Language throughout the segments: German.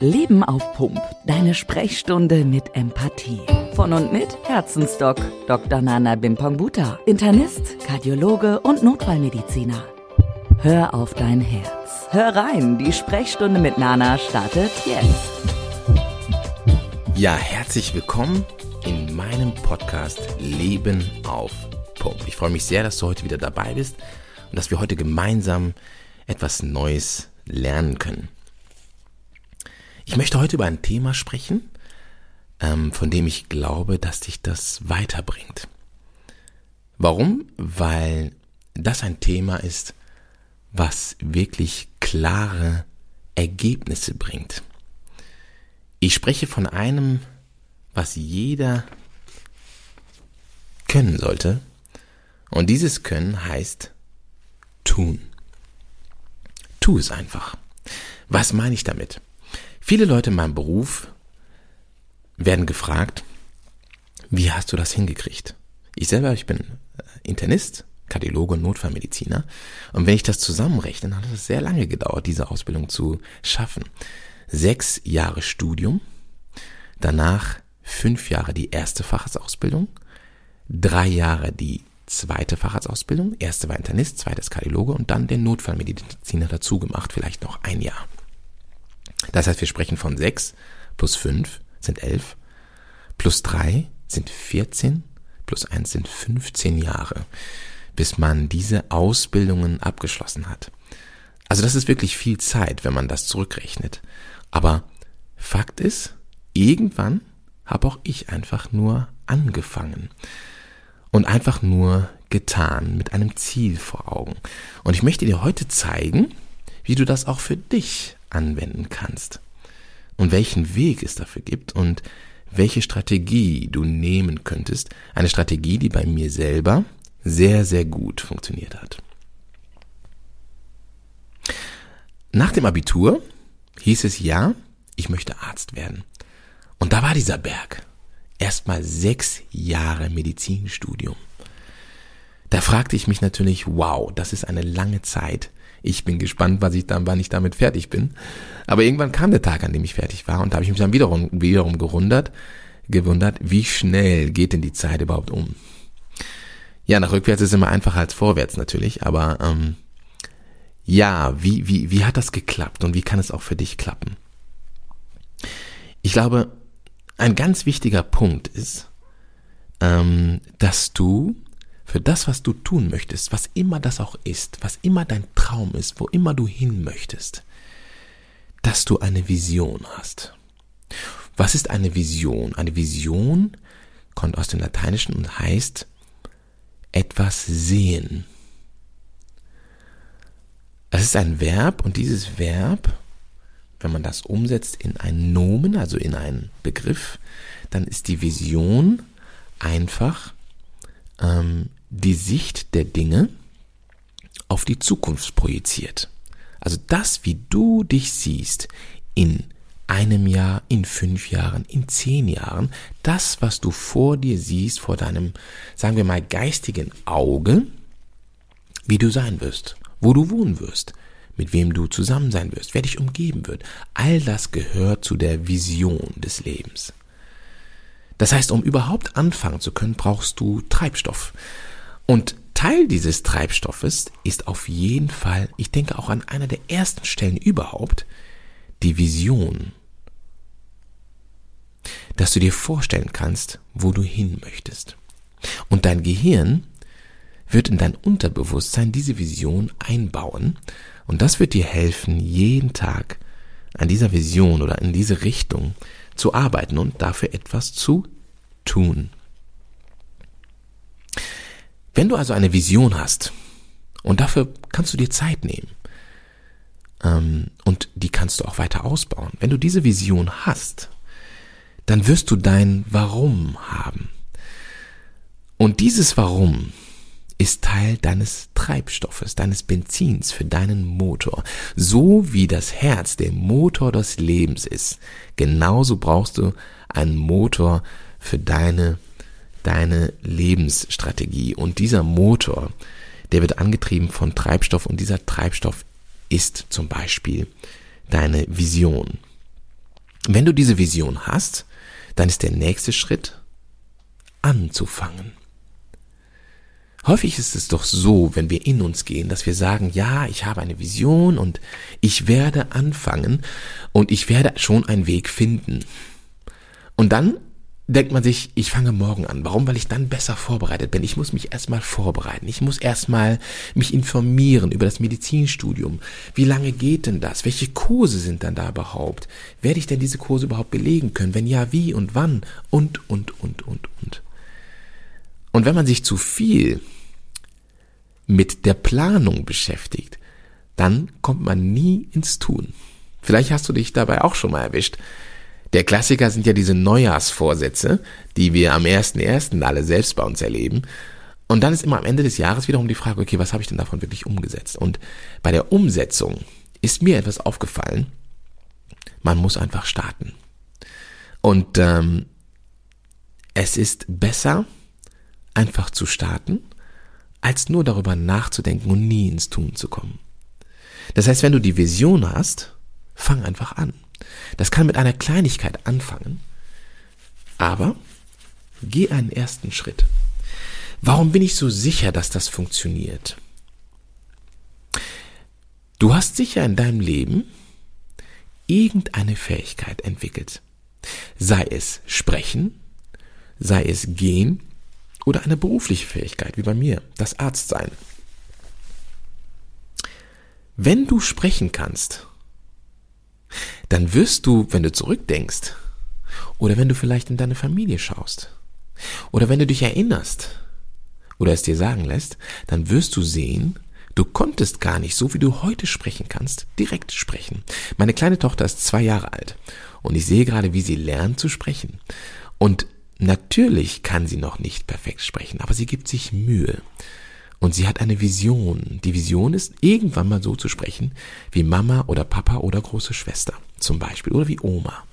Leben auf Pump. Deine Sprechstunde mit Empathie. Von und mit Herzensdoc Dr. Nana Bimpangbuta. Internist, Kardiologe und Notfallmediziner. Hör auf dein Herz. Hör rein, die Sprechstunde mit Nana startet jetzt. Ja, herzlich willkommen in meinem Podcast Leben auf Pump. Ich freue mich sehr, dass du heute wieder dabei bist und dass wir heute gemeinsam etwas Neues lernen können. Ich möchte heute über ein Thema sprechen, ähm, von dem ich glaube, dass dich das weiterbringt. Warum? Weil das ein Thema ist, was wirklich klare Ergebnisse bringt. Ich spreche von einem, was jeder können sollte. Und dieses Können heißt tun. Tu es einfach. Was meine ich damit? Viele Leute in meinem Beruf werden gefragt, wie hast du das hingekriegt? Ich selber, ich bin äh, Internist, Kardiologe und Notfallmediziner. Und wenn ich das zusammenrechne, dann hat es sehr lange gedauert, diese Ausbildung zu schaffen. Sechs Jahre Studium, danach fünf Jahre die erste Facharztausbildung, drei Jahre die zweite Facharztausbildung, erste war Internist, zweites Kardiologe und dann den Notfallmediziner dazu gemacht, vielleicht noch ein Jahr. Das heißt, wir sprechen von sechs plus fünf sind elf, plus drei sind 14, plus eins sind 15 Jahre, bis man diese Ausbildungen abgeschlossen hat. Also das ist wirklich viel Zeit, wenn man das zurückrechnet. Aber Fakt ist, irgendwann habe auch ich einfach nur angefangen und einfach nur getan mit einem Ziel vor Augen. Und ich möchte dir heute zeigen, wie du das auch für dich anwenden kannst und welchen Weg es dafür gibt und welche Strategie du nehmen könntest. Eine Strategie, die bei mir selber sehr, sehr gut funktioniert hat. Nach dem Abitur hieß es ja, ich möchte Arzt werden. Und da war dieser Berg. Erstmal sechs Jahre Medizinstudium. Da fragte ich mich natürlich, wow, das ist eine lange Zeit. Ich bin gespannt, was ich dann, wann ich damit fertig bin. Aber irgendwann kam der Tag, an dem ich fertig war und da habe ich mich dann wiederum, wiederum gerundert, gewundert, wie schnell geht denn die Zeit überhaupt um? Ja, nach rückwärts ist immer einfacher als vorwärts natürlich, aber ähm, ja, wie, wie, wie hat das geklappt und wie kann es auch für dich klappen? Ich glaube, ein ganz wichtiger Punkt ist, ähm, dass du für das, was du tun möchtest, was immer das auch ist, was immer dein Traum ist, wo immer du hin möchtest, dass du eine Vision hast. Was ist eine Vision? Eine Vision kommt aus dem Lateinischen und heißt etwas sehen. Es ist ein Verb und dieses Verb, wenn man das umsetzt in einen Nomen, also in einen Begriff, dann ist die Vision einfach ähm, die Sicht der Dinge auf die Zukunft projiziert. Also das, wie du dich siehst in einem Jahr, in fünf Jahren, in zehn Jahren, das, was du vor dir siehst, vor deinem, sagen wir mal, geistigen Auge, wie du sein wirst, wo du wohnen wirst, mit wem du zusammen sein wirst, wer dich umgeben wird. All das gehört zu der Vision des Lebens. Das heißt, um überhaupt anfangen zu können, brauchst du Treibstoff. Und Teil dieses Treibstoffes ist auf jeden Fall, ich denke auch an einer der ersten Stellen überhaupt, die Vision. Dass du dir vorstellen kannst, wo du hin möchtest. Und dein Gehirn wird in dein Unterbewusstsein diese Vision einbauen und das wird dir helfen, jeden Tag an dieser Vision oder in diese Richtung zu arbeiten und dafür etwas zu tun. Wenn du also eine Vision hast, und dafür kannst du dir Zeit nehmen, ähm, und die kannst du auch weiter ausbauen. Wenn du diese Vision hast, dann wirst du dein Warum haben. Und dieses Warum ist Teil deines Treibstoffes, deines Benzins für deinen Motor. So wie das Herz der Motor des Lebens ist, genauso brauchst du einen Motor für deine deine Lebensstrategie. Und dieser Motor, der wird angetrieben von Treibstoff und dieser Treibstoff ist zum Beispiel deine Vision. Wenn du diese Vision hast, dann ist der nächste Schritt anzufangen. Häufig ist es doch so, wenn wir in uns gehen, dass wir sagen, ja, ich habe eine Vision und ich werde anfangen und ich werde schon einen Weg finden. Und dann denkt man sich, ich fange morgen an. Warum? Weil ich dann besser vorbereitet bin. Ich muss mich erstmal vorbereiten. Ich muss erstmal mich informieren über das Medizinstudium. Wie lange geht denn das? Welche Kurse sind dann da überhaupt? Werde ich denn diese Kurse überhaupt belegen können? Wenn ja, wie und wann? Und, und, und, und, und. Und wenn man sich zu viel mit der Planung beschäftigt, dann kommt man nie ins Tun. Vielleicht hast du dich dabei auch schon mal erwischt. Der Klassiker sind ja diese Neujahrsvorsätze, die wir am 1.1. alle selbst bei uns erleben. Und dann ist immer am Ende des Jahres wiederum die Frage, okay, was habe ich denn davon wirklich umgesetzt? Und bei der Umsetzung ist mir etwas aufgefallen. Man muss einfach starten. Und ähm, es ist besser, einfach zu starten, als nur darüber nachzudenken und nie ins Tun zu kommen. Das heißt, wenn du die Vision hast, fang einfach an. Das kann mit einer Kleinigkeit anfangen, aber geh einen ersten Schritt. Warum bin ich so sicher, dass das funktioniert? Du hast sicher in deinem Leben irgendeine Fähigkeit entwickelt. Sei es sprechen, sei es gehen oder eine berufliche Fähigkeit, wie bei mir, das Arztsein. Wenn du sprechen kannst, dann wirst du, wenn du zurückdenkst, oder wenn du vielleicht in deine Familie schaust, oder wenn du dich erinnerst, oder es dir sagen lässt, dann wirst du sehen, du konntest gar nicht, so wie du heute sprechen kannst, direkt sprechen. Meine kleine Tochter ist zwei Jahre alt und ich sehe gerade, wie sie lernt zu sprechen. Und natürlich kann sie noch nicht perfekt sprechen, aber sie gibt sich Mühe. Und sie hat eine Vision. Die Vision ist, irgendwann mal so zu sprechen, wie Mama oder Papa oder große Schwester zum Beispiel. Oder wie Oma.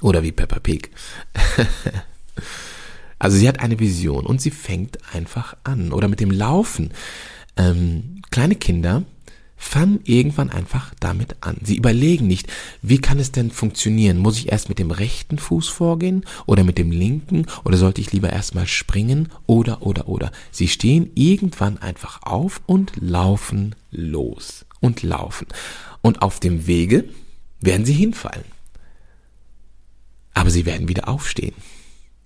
Oder wie Peppa Pig. also sie hat eine Vision und sie fängt einfach an. Oder mit dem Laufen. Ähm, kleine Kinder fangen irgendwann einfach damit an. Sie überlegen nicht, wie kann es denn funktionieren? Muss ich erst mit dem rechten Fuß vorgehen oder mit dem linken oder sollte ich lieber erstmal springen oder oder oder. Sie stehen irgendwann einfach auf und laufen los und laufen. Und auf dem Wege werden sie hinfallen. Aber sie werden wieder aufstehen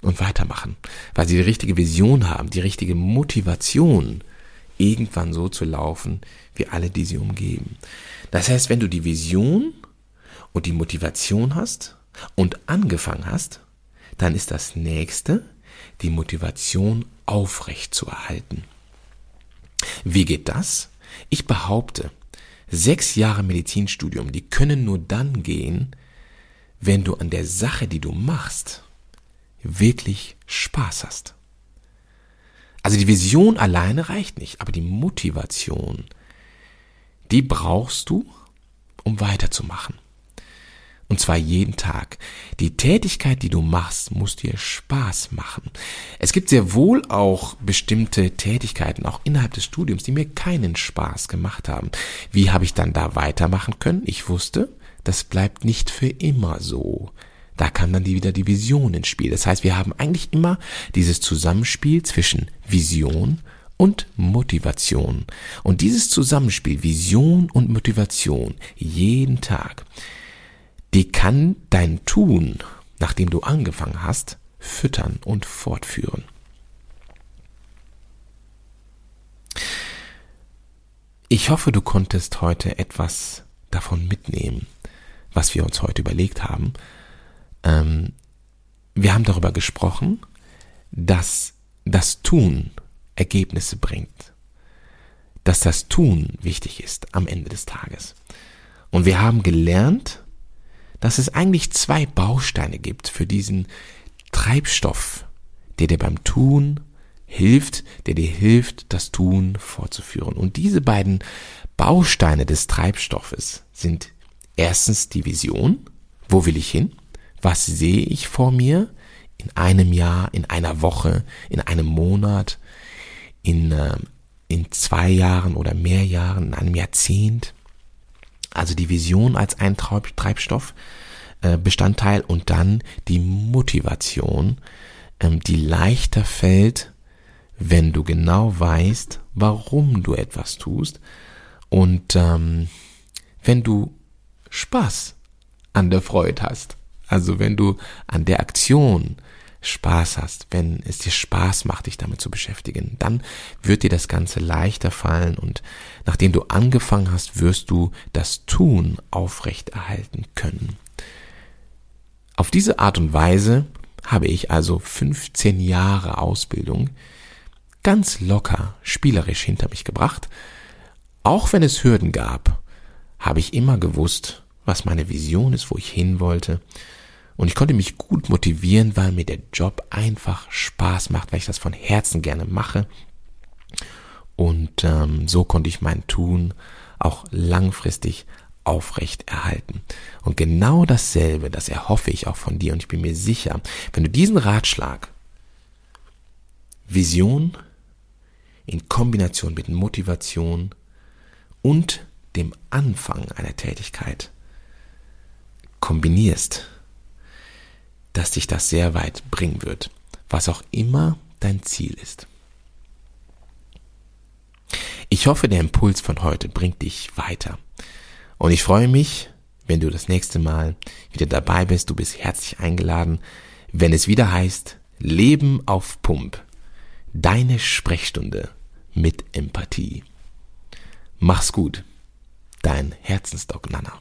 und weitermachen, weil sie die richtige Vision haben, die richtige Motivation, irgendwann so zu laufen, wie alle, die sie umgeben. Das heißt, wenn du die Vision und die Motivation hast und angefangen hast, dann ist das nächste, die Motivation aufrecht zu erhalten. Wie geht das? Ich behaupte, sechs Jahre Medizinstudium, die können nur dann gehen, wenn du an der Sache, die du machst, wirklich Spaß hast. Also die Vision alleine reicht nicht, aber die Motivation, die brauchst du, um weiterzumachen. Und zwar jeden Tag. Die Tätigkeit, die du machst, muss dir Spaß machen. Es gibt sehr wohl auch bestimmte Tätigkeiten, auch innerhalb des Studiums, die mir keinen Spaß gemacht haben. Wie habe ich dann da weitermachen können? Ich wusste, das bleibt nicht für immer so. Da kam dann die, wieder die Vision ins Spiel. Das heißt, wir haben eigentlich immer dieses Zusammenspiel zwischen Vision und Motivation. Und dieses Zusammenspiel, Vision und Motivation, jeden Tag, die kann dein Tun, nachdem du angefangen hast, füttern und fortführen. Ich hoffe, du konntest heute etwas davon mitnehmen, was wir uns heute überlegt haben. Ähm, wir haben darüber gesprochen, dass das Tun Ergebnisse bringt. Dass das Tun wichtig ist am Ende des Tages. Und wir haben gelernt, dass es eigentlich zwei Bausteine gibt für diesen Treibstoff, der dir beim Tun hilft, der dir hilft, das Tun fortzuführen. Und diese beiden Bausteine des Treibstoffes sind erstens die Vision, wo will ich hin? Was sehe ich vor mir in einem Jahr, in einer Woche, in einem Monat, in, äh, in zwei Jahren oder mehr Jahren, in einem Jahrzehnt. Also die Vision als ein Treibstoff. äh, Bestandteil und dann die Motivation, ähm, die leichter fällt, wenn du genau weißt, warum du etwas tust und ähm, wenn du Spaß an der Freude hast. Also wenn du an der Aktion Spaß hast, wenn es dir Spaß macht, dich damit zu beschäftigen, dann wird dir das Ganze leichter fallen und nachdem du angefangen hast, wirst du das Tun aufrechterhalten können. Auf diese Art und Weise habe ich also 15 Jahre Ausbildung ganz locker, spielerisch hinter mich gebracht. Auch wenn es Hürden gab, habe ich immer gewusst, was meine Vision ist, wo ich hin wollte. Und ich konnte mich gut motivieren, weil mir der Job einfach Spaß macht, weil ich das von Herzen gerne mache. Und ähm, so konnte ich mein Tun auch langfristig aufrecht erhalten. Und genau dasselbe, das erhoffe ich auch von dir. Und ich bin mir sicher, wenn du diesen Ratschlag, Vision in Kombination mit Motivation und dem Anfang einer Tätigkeit kombinierst, dass dich das sehr weit bringen wird, was auch immer dein Ziel ist. Ich hoffe, der Impuls von heute bringt dich weiter. Und ich freue mich, wenn du das nächste Mal wieder dabei bist. Du bist herzlich eingeladen, wenn es wieder heißt Leben auf Pump. Deine Sprechstunde mit Empathie. Mach's gut. Dein Herzensdoc Nana.